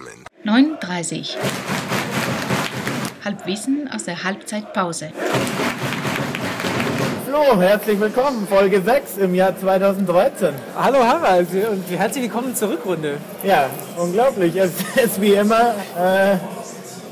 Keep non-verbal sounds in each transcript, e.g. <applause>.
zusammen. 9.30 Halbwissen aus der Halbzeitpause. Flo, herzlich willkommen, Folge 6 im Jahr 2013. Hallo Harald und herzlich willkommen zur Rückrunde. Ja, unglaublich. Es ist wie immer, äh,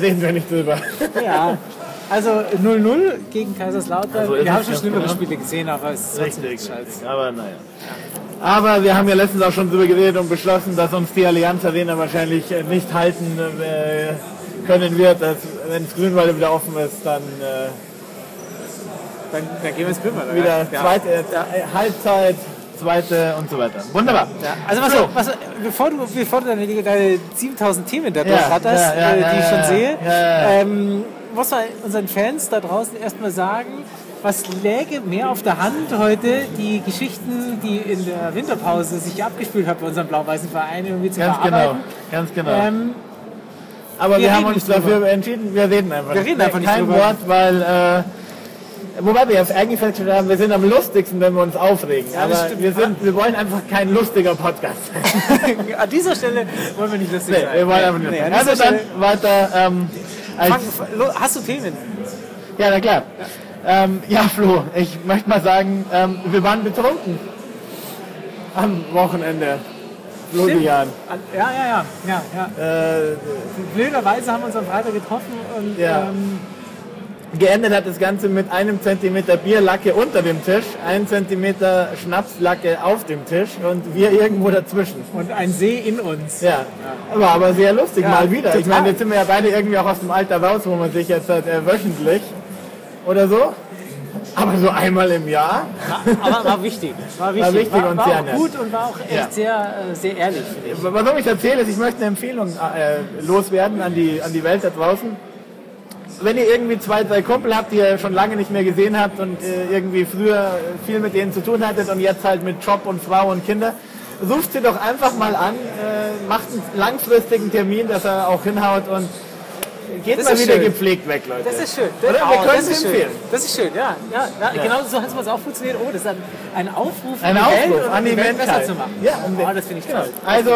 reden wir nicht drüber. Ja, <laughs> also 0-0 gegen Kaiserslautern. Also wir haben es schon ja, schlimmere ja. Spiele gesehen, aber es ist Richtig, scheiße. aber naja. Aber wir haben ja letztens auch schon drüber geredet und beschlossen, dass uns die Allianz Arena wahrscheinlich nicht halten äh, können wird. Dass, wenn das Grünwald wieder offen ist, dann äh, Dann, dann gehen wir ins Grünwald. oder? wieder ja. zweite, äh, Halbzeit, zweite und so weiter. Wunderbar. Ja, also was, So. was, bevor du, bevor du deine, deine 7000 Themen da durchratterst, ja, ja, äh, die ich schon sehe. Ähm, muss man unseren Fans da draußen erstmal sagen, was läge mehr auf der Hand heute, die Geschichten, die in der Winterpause sich abgespielt haben bei unserem blau-weißen Verein irgendwie zu Ganz genau, verarbeiten. ganz genau. Ähm, Aber wir, wir haben uns nicht drüber. dafür entschieden, wir reden einfach Wir reden einfach nicht Kein drüber. Wort, weil, äh, wobei wir jetzt eigentlich festgestellt haben, wir sind am lustigsten, wenn wir uns aufregen. Ja, Aber wir, sind, wir wollen einfach kein lustiger Podcast sein. <laughs> an dieser Stelle wollen wir nicht lustig nee, sein. wir wollen einfach nicht. Nee, also dann weiter. Ähm, hast du Themen? ja, na klar. Ähm, ja, Flo, ich möchte mal sagen, ähm, wir waren betrunken am Wochenende. Florian. Ja, ja, ja. ja, ja. Äh, Blöderweise haben wir uns am Freitag getroffen und Ja. ähm, Geendet hat das Ganze mit einem Zentimeter Bierlacke unter dem Tisch, ein Zentimeter Schnapslacke auf dem Tisch und wir irgendwo dazwischen. und ein See in uns. Ja, war aber sehr lustig Ja, mal wieder. Ich total. meine, jetzt sind wir ja beide irgendwie auch aus dem Alter raus, wo man sich jetzt halt, äh, wöchentlich oder so. Aber so einmal im Jahr. Aber war wichtig. War wichtig, wichtig war, und war sehr gut und war auch echt Ja. sehr, äh, sehr ehrlich. Warum ich erzähle, ist, ich möchte eine Empfehlung äh, loswerden an die, an die Welt da draußen. Wenn ihr irgendwie zwei, drei Kumpel habt, die ihr schon lange nicht mehr gesehen habt und äh, irgendwie früher viel mit denen zu tun hattet und jetzt halt mit Job und Frau und Kinder, ruft sie doch einfach mal an, äh, macht einen langfristigen Termin, dass er auch hinhaut und geht Das mal wieder schön. gepflegt weg, Leute. Das ist schön. Oder? Wir Oh, können das es ist schön. empfehlen. Das ist schön, ja. ja, ja, Genau so hat es auch funktioniert. Oh, das ist ein, ein Aufruf Ein an die Welt, Aufruf um an die Welt besser zu machen. Ja, oh, das finde ich Genau. toll. Also,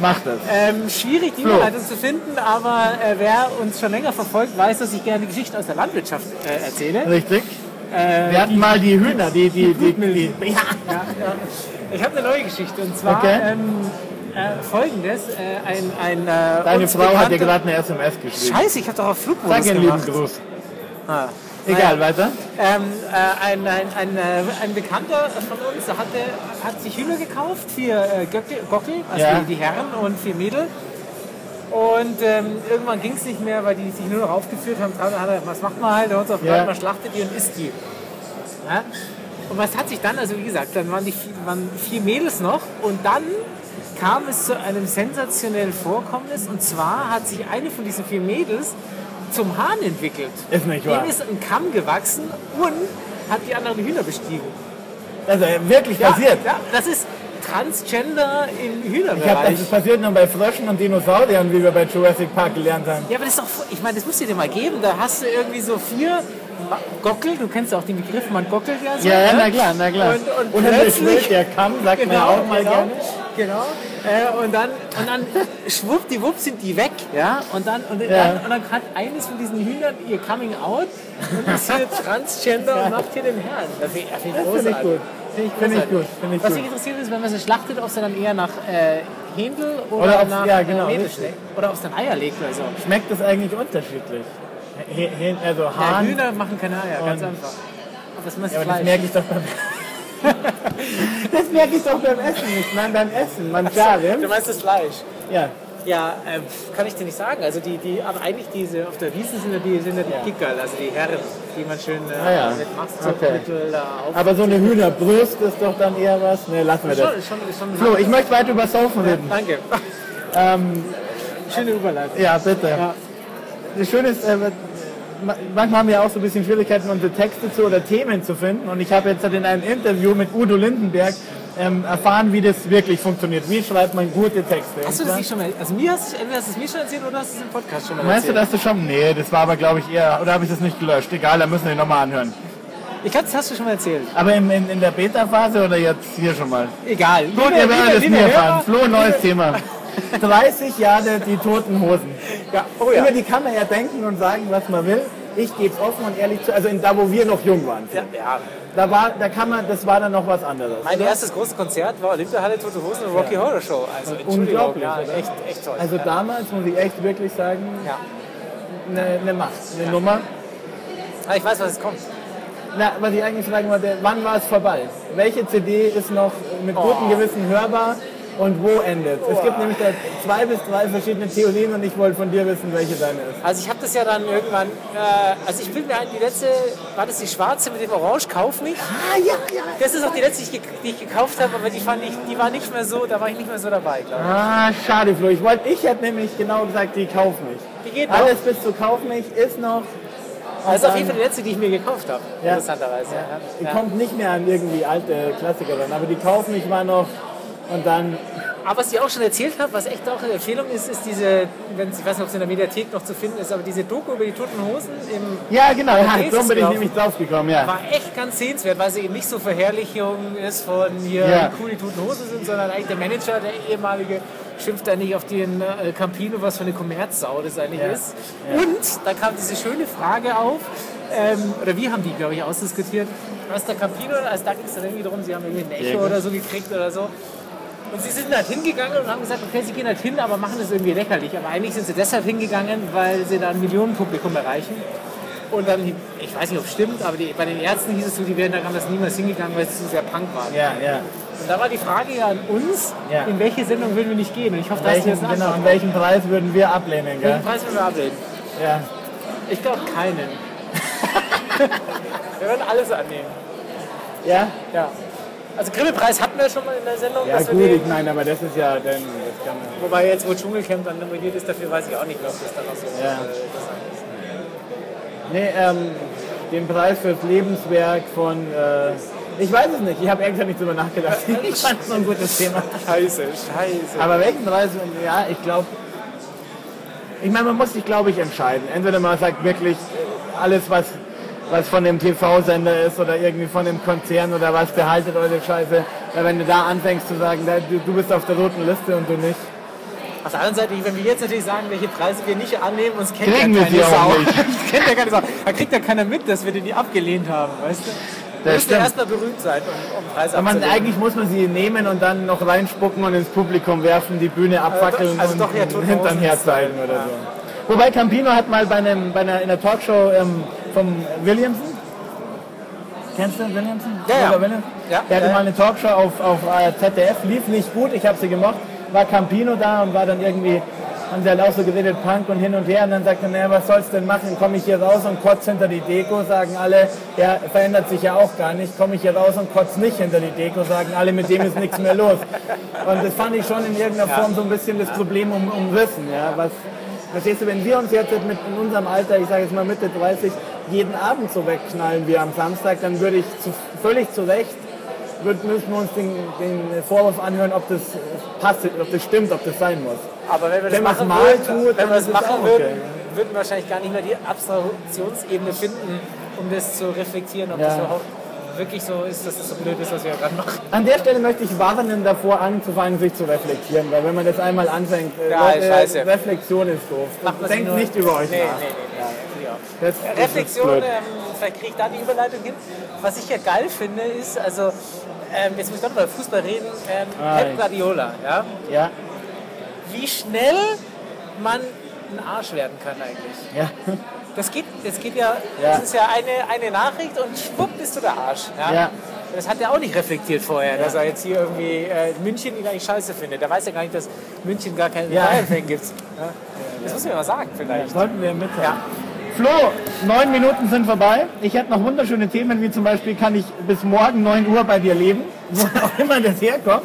macht das. Ähm, schwierig, die. Überleitung zu finden, aber äh, wer uns schon länger verfolgt, weiß, dass ich gerne Geschichten aus der Landwirtschaft äh, erzähle. Richtig. Wir hatten mal die Hühner, die, die, die, die, <laughs> ja. Ja, ja. Ich habe eine neue Geschichte und zwar Okay. ähm, äh, folgendes: äh, Ein, ein äh, Deine Frau hat dir gerade eine SMS geschrieben. Scheiße, ich habe doch auf Flugmodus Sag einen lieben Gruß. Ah. Egal, weiter. Ähm, äh, ein, ein, ein, äh, ein Bekannter von uns hatte, hat sich Hühner gekauft, vier äh, Göckel, Gockel, also Ja. die, die Herren und vier Mädel. Und ähm, irgendwann ging es nicht mehr, weil die sich nur noch aufgeführt haben. Dann hat er, was macht man halt? Hund auf Ja. man schlachtet die und isst die. Ja? Und was hat sich dann, also wie gesagt, dann waren die waren vier Mädels noch und dann kam es zu einem sensationellen Vorkommnis und zwar hat sich eine von diesen vier Mädels zum Hahn entwickelt. Ist nicht wahr. Ihm ist ein Kamm gewachsen und hat die anderen Hühner bestiegen. Also wirklich passiert. Ja, das ist Transgender im Ich hab, Hühnerbereich. das ist passiert nur bei Fröschen und Dinosauriern, wie wir bei Jurassic Park gelernt haben. Ja, aber das ist doch, ich meine, das musst du dir mal geben. Da hast du irgendwie so vier Gockel, du kennst ja auch den Begriff, man gockelt ja so. Ja, ja, ne? na klar, na klar. Und, und, Und dann plötzlich, der Kamm, sagt man ja auch mal genau, gerne. Genau. Äh, und dann, und dann schwuppdiwupp sind die weg. Ja? Und, dann, und, Ja. dann, und dann hat eines von diesen Hühnern ihr Coming Out und ist hier Transgender und macht hier den Herrn. Das finde ich, find ich Das gut. Finde ich, Finde ich gut, finde ich Was mich interessiert ist, wenn man sie schlachtet, ob sie dann eher nach äh, Händel oder, Oder nach ja, genau, äh, schmeckt. Oder ob es dann Eier legt oder so. Schmeckt das eigentlich unterschiedlich? H- H- Also Ja, Hahn, Hühner machen keine Eier, ganz einfach. Aber das ja, aber das merke ich doch beim <laughs> Das merke ich doch beim Essen nicht, nein, beim Essen. Man klar, Du meinst das Fleisch? ja. Ja, ähm, kann ich dir nicht sagen. Also die, die, aber eigentlich diese auf der Wiese sind ja die, sind ja die Ja. Kickerl, also die Herren, die man schön äh, Ah ja. mit Okay. Mastzuchtmittel da auf. Aber so eine Hühnerbrust ist doch dann eher was. Ne, lassen wir das. schon, schon, schon Flo, ich möchte weiter über Saufen reden. Danke. Ähm, Schöne Überleitung. ja, bitte. Ja. Das Schöne ist, äh, manchmal haben wir auch so ein bisschen Schwierigkeiten, unsere Texte zu oder Themen zu finden. Und ich habe jetzt halt in einem Interview mit Udo Lindenberg ähm, erfahren, wie das wirklich funktioniert. Wie schreibt man gute Texte? Hast du das nicht schon mal, also mir hast entweder hast du es mir schon erzählt oder hast du es im Podcast schon mal Meinst du, erzählt? dass du schon? Nee, das war aber, glaube ich, eher. Oder habe ich das nicht gelöscht? Egal, da müssen wir nochmal anhören. Ich glaube, das hast du schon mal erzählt. Aber in, in, in der Beta-Phase oder jetzt hier schon mal? Egal. Gut, ihr werdet es nie erfahren. Flo, neues Thema. <laughs> 30 Jahre die toten Hosen. Ja, oh ja. Über die kann man ja denken und sagen, was man will. Ich gebe es offen und ehrlich zu, also in, da wo wir noch jung waren. ja, ja. Da war, da kann man, das war dann noch was anderes. Mein erstes großes Konzert war Olympiahalle Tote Hosen und Rocky Horror Show. Also Unglaublich, ja, oder? echt, echt toll. Also ja. damals muss ich echt wirklich sagen, ja. eine, eine Macht, eine Nummer. Ah, ich weiß, was es kommt. Na, was ich eigentlich fragen wollte, wann war es vorbei? Welche CD ist noch mit gutem Oh. Gewissen hörbar und wo endet? Es gibt nämlich da zwei bis drei verschiedene Theorien und ich wollte von dir wissen, welche deine ist. Also ich habe das ja dann irgendwann, äh, also ich bin mir ein, die letzte, war das die schwarze mit dem Orange, Kauf mich? Ah, ja, ja. Das ist auch die letzte, die ich, ge- die ich gekauft habe, aber die, fand ich, die war nicht mehr so, da war ich nicht mehr so dabei, glaube ich. Ah, schade, Flo. Ich wollte, ich hätte nämlich genau gesagt, die Kauf mich. Die geht noch. Alles bis zu Kauf mich ist noch. Also auf jeden Fall die letzte, die ich mir gekauft habe, Ja. interessanterweise. Ja. Die Ja. kommt nicht mehr an irgendwie alte Klassiker ran, aber die Kauf mich war noch. Und dann Aber was ich auch schon erzählt habe, was echt auch eine Empfehlung ist, ist diese, wenn, ich weiß nicht, ob es in der Mediathek noch zu finden ist, aber diese Doku über die toten Hosen im Ja, genau, ja, so bin ich nämlich drauf gekommen, ja. war echt ganz sehenswert, weil sie eben nicht so Verherrlichung ist von hier, Ja. wie cool die toten Hosen sind, sondern eigentlich der Manager, der ehemalige, schimpft da nicht auf den äh, Campino, was für eine Kommerzsau das eigentlich Ja. ist. Und da kam diese schöne Frage auf, ähm, oder wir haben die, glaube ich, ausdiskutiert, was der Campino, also da ging es dann irgendwie darum, sie haben irgendwie ein Echo Ja, oder so gekriegt oder so. Und sie sind halt hingegangen und haben gesagt, okay, sie gehen halt hin, aber machen das irgendwie lächerlich. Aber eigentlich sind sie deshalb hingegangen, weil sie da ein Millionenpublikum erreichen. Und dann, ich weiß nicht, ob es stimmt, aber die, bei den Ärzten hieß es so, die wären da das niemals hingegangen, weil sie zu sehr Punk waren. Ja, ja. Und da war die Frage ja an uns, Ja. in welche Sendung würden wir nicht gehen? Und ich hoffe, dass wir Welchen, das genau, und welchen Preis würden wir ablehnen, gell? Welchen Preis würden wir ablehnen? Ja. Ich glaube keinen. <laughs> wir würden alles annehmen. Ja? Ja. Also Grimme-Preis hatten wir schon mal in der Sendung. Ja, gut, ich meine, aber das ist ja dann. Wobei jetzt, wo Dschungelcamp dann nominiert ist, dafür weiß ich auch nicht, ob das dann noch so Ja. äh, interessant ist. Nee, ähm, den Preis fürs Lebenswerk von, äh, ich weiß es nicht, ich habe ehrlich gesagt nicht drüber nachgedacht. <laughs> Ich fand es so ein gutes Thema. Scheiße, scheiße. Aber welchen Preis, ja, ich glaube, ich meine, man muss sich, glaube ich, entscheiden. Entweder man sagt wirklich äh, alles, was, was von dem TV-Sender ist oder irgendwie von dem Konzern oder was, behaltet eure Scheiße. Weil wenn du da anfängst zu sagen, du, bist auf der roten Liste und du nicht, Auf der anderen Seite, wenn wir jetzt natürlich sagen, welche Preise wir nicht annehmen, uns kennt Kriegen ja keine Sau. <laughs> kennt ja keine Sau. Da kriegt ja keiner mit, dass wir den nie abgelehnt haben, weißt du? Ja stimmt. erstmal berühmt sein, um, um Preise Aber man, eigentlich muss man sie nehmen und dann noch reinspucken und ins Publikum werfen, die Bühne abfackeln also und doch <laughs> Toten Hintern herzeigen oder ja. so. Wobei Campino hat mal bei, einem, bei einer, in einer Talkshow ähm, vom Williamson, kennst du Williamson? Ja, ja. Roger Williams? Ja, Der hatte ja, mal eine Talkshow auf, auf äh, ZDF, lief nicht gut, ich habe sie gemocht, war Campino da und war dann irgendwie, haben sie halt auch so geredet, Punk und hin und her und dann sagte er, naja, was soll's denn machen, komme ich hier raus und kotz hinter die Deko, sagen alle, er verändert sich ja auch gar nicht, komme ich hier raus und kotz nicht hinter die Deko, sagen alle, mit dem ist nichts mehr los. Und das fand ich schon in irgendeiner Form so ein bisschen das Problem um, umrissen, ja, was, Verstehst du, wenn wir uns jetzt mit in unserem Alter, ich sage jetzt mal Mitte 30, jeden Abend so wegknallen wie am Samstag, dann würde ich zu, völlig zu Recht, würd, müssen wir uns den, den Vorwurf anhören, ob das passt, ob das stimmt, ob das sein muss. Aber wenn wir das Wenn es machen mal würden, tut, wenn wir es es machen würden, okay. würden wir wahrscheinlich gar nicht mehr die Abstraktionsebene finden, um das zu reflektieren, ob Ja. das überhaupt wirklich so ist, dass das so blöd ist, was wir gerade machen. An der Stelle möchte ich warnen, davor anzufangen, sich zu reflektieren, weil wenn man das einmal anfängt, äh, Ja, Leute, scheiße. Reflexion ist doof. Denkt nicht über euch Nee, nach. nee, nee, nee, ist Reflexion, ähm, vielleicht kriege ich da die Überleitung hin. Was ich ja geil finde, ist, also, ähm, jetzt muss ich doch über Fußball reden, ähm, Ah, Pep ja. Guardiola, ja? Ja, wie schnell man ein Arsch werden kann eigentlich. ja. Das geht, das geht ja, Ja. das ist ja eine, eine Nachricht und schwupp bist du der Arsch. Ja? Ja. Das hat er auch nicht reflektiert vorher, dass er jetzt hier irgendwie äh, München ihn eigentlich scheiße findet. Der weiß ja gar nicht, dass München gar keinen Ja. Bayern-Fan gibt. Ja? Das muss man mal sagen vielleicht. Sollten wir mitteilen. Ja. Flo, neun Minuten sind vorbei. Ich hätte noch wunderschöne Themen, wie zum Beispiel, kann ich bis morgen 9 Uhr bei dir leben? <laughs> Wo auch immer das herkommt.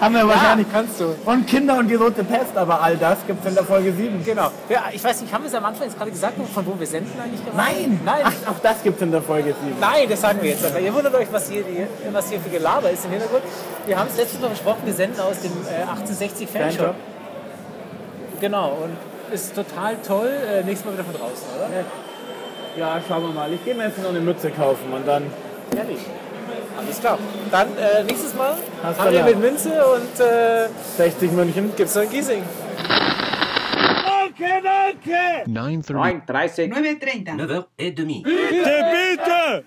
Haben wir wahrscheinlich. kannst du. Und Kinder und die rote Pest, aber all das gibt es in der Folge 7. Genau. Ja, ich weiß nicht, haben wir es am Anfang jetzt gerade gesagt, von wo wir senden eigentlich gerade? Nein! Nein. Ach, auch das gibt es in der Folge 7. Nein, das sagen wir jetzt. Aber ihr wundert euch, was hier, was hier für Gelaber ist im Hintergrund. Wir haben es letztes Mal besprochen, wir senden aus dem äh, 1860 Fanshop. Fanshop. Genau, und ist total toll. Äh, nächstes Mal wieder von draußen, oder? Ja, schauen wir mal. Ich gehe mir jetzt noch eine Mütze kaufen und dann. Ehrlich. Alles klar. Dann äh, nächstes Mal Hast haben wir mit. Münze und äh, 60 München. gibt's noch ein Giesing. 9.30. 9.30. 9.30. 9h30.